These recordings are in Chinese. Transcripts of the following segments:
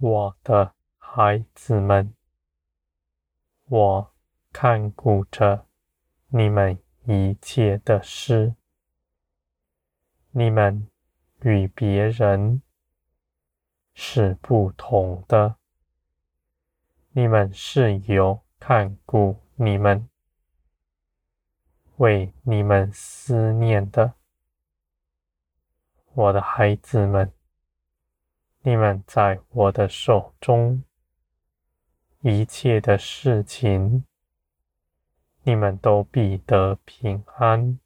我的孩子们，我看顾着你们一切的事。你们与别人是不同的，你们是有看顾你们，为你们思念的，我的孩子们。你们在我的手中，一切的事情，你们都必得平安。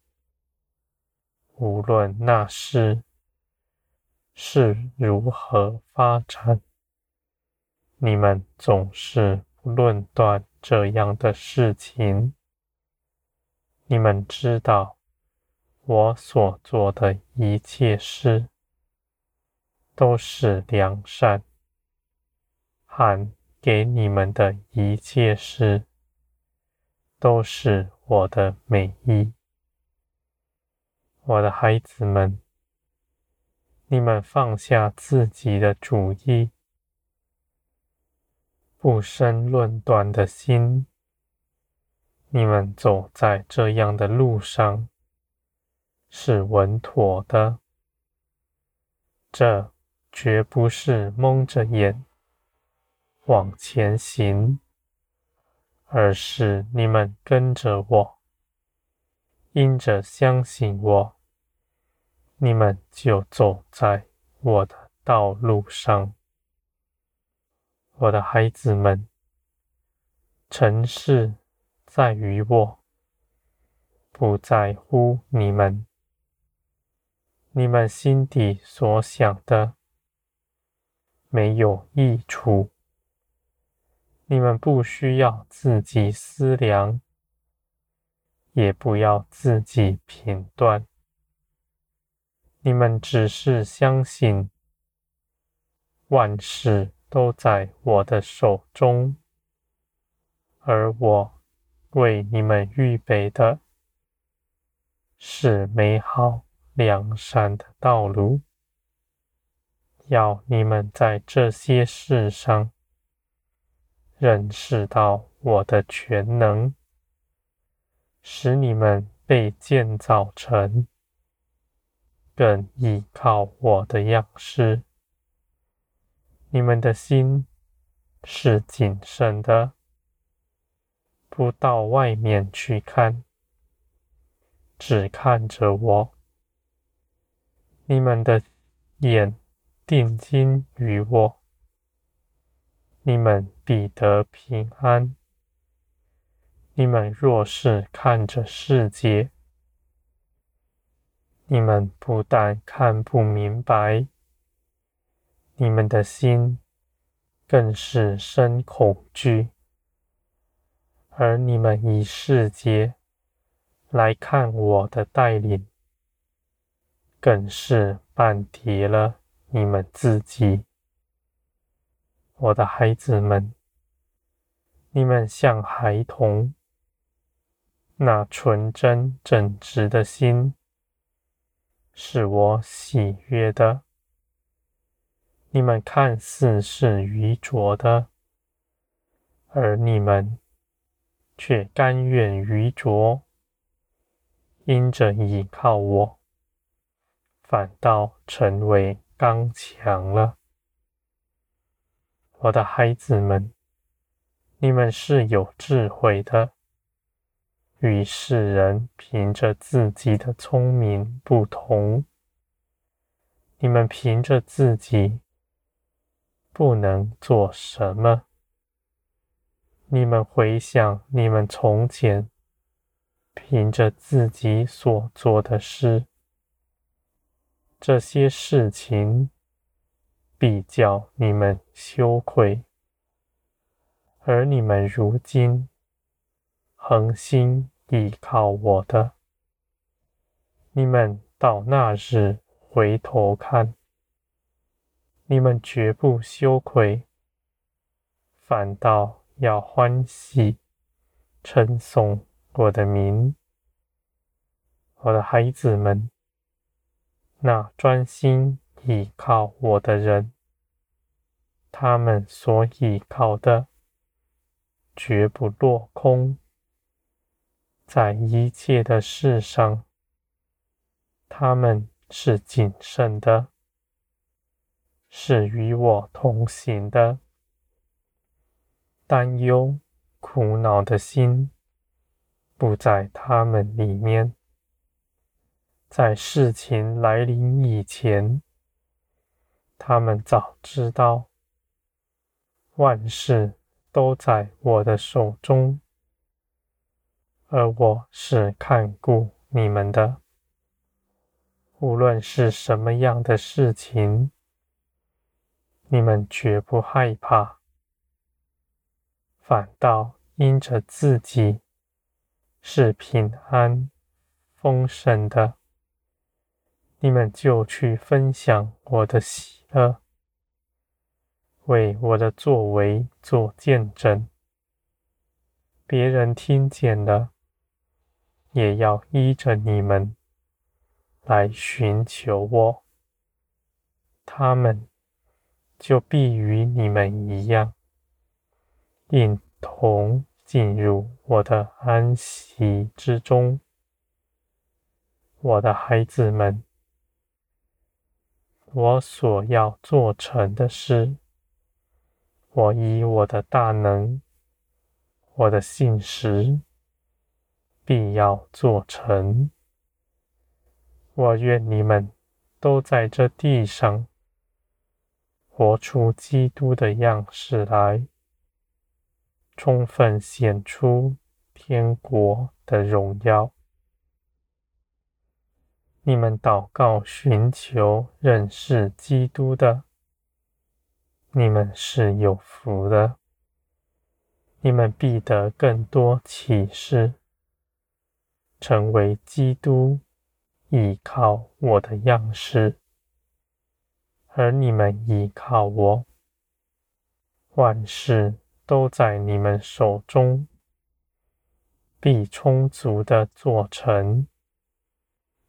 无论那事是如何发展，你们总是不论断这样的事情。你们知道我所做的一切事。都是良善，和给你们的一切事，都是我的美意。我的孩子们，你们放下自己的主意，不生论断的心。你们走在这样的路上，是稳妥的。这。绝不是蒙着眼往前行，而是你们跟着我，因着相信我，你们就走在我的道路上。我的孩子们，成事在于我，不在乎你们，你们心底所想的。没有益处，你们不需要自己思量，也不要自己评断。你们只是相信，万事都在我的手中，而我为你们预备的是美好良善的道路。要你们在这些事上认识到我的全能，使你们被建造成更依靠我的样式。你们的心是谨慎的，不到外面去看，只看着我。你们的眼。定睛于我，你们必得平安。你们若是看着世界，你们不但看不明白，你们的心更是生恐惧；而你们以世界来看我的带领，更是半跌了。你们自己，我的孩子们，你们像孩童，那纯真正直的心，是我喜悦的。你们看似是愚拙的，而你们却甘愿愚拙，因着倚靠我，反倒成为。刚强了，我的孩子们，你们是有智慧的，与世人凭着自己的聪明不同。你们凭着自己不能做什么，你们回想你们从前凭着自己所做的事。这些事情必叫你们羞愧，而你们如今恒心依靠我的，你们到那日回头看，你们绝不羞愧，反倒要欢喜称颂我的名，我的孩子们。那专心倚靠我的人，他们所倚靠的绝不落空，在一切的事上，他们是谨慎的，是与我同行的。担忧、苦恼的心不在他们里面，在事情来临以前，他们早知道。万事都在我的手中，而我是看顾你们的。无论是什么样的事情，你们绝不害怕，反倒因着自己是平安丰盛的，你们就去分享我的喜乐。为我的作为做见证，别人听见了，也要依着你们来寻求我，他们就必与你们一样，一同进入我的安息之中。我的孩子们，我所要做成的事。我以我的大能，我的信实，必要做成。我愿你们都在这地上活出基督的样式来，充分显出天国的荣耀。你们祷告寻求认识基督的。你们是有福的，你们必得更多启示，成为基督倚靠我的样式，而你们倚靠我，万事都在你们手中，必充足的做成，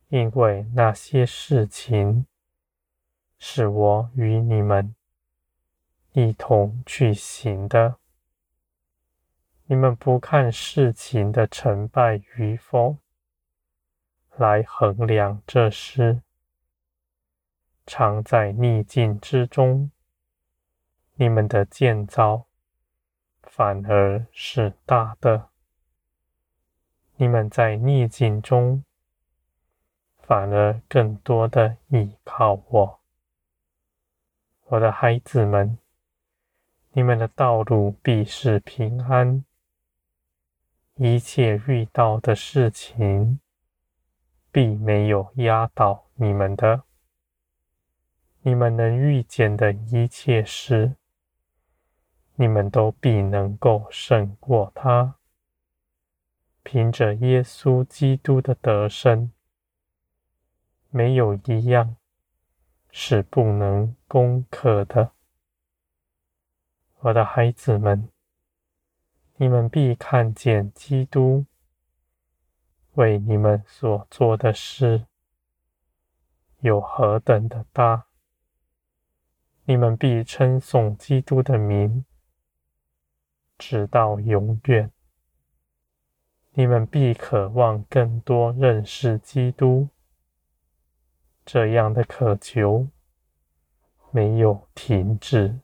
因为那些事情是我与你们。一同去行的，你们不看事情的成败与否来衡量这事，常在逆境之中，你们的建造反而是大的。你们在逆境中，反而更多的倚靠我，我的孩子们。你们的道路必是平安，一切遇到的事情必没有压倒你们的。你们能遇见的一切事，你们都必能够胜过它。凭着耶稣基督的得胜，没有一样是不能攻克的。我的孩子们，你们必看见基督为你们所做的事有何等的大，你们必称颂基督的名，直到永远。你们必渴望更多认识基督，这样的渴求没有停止。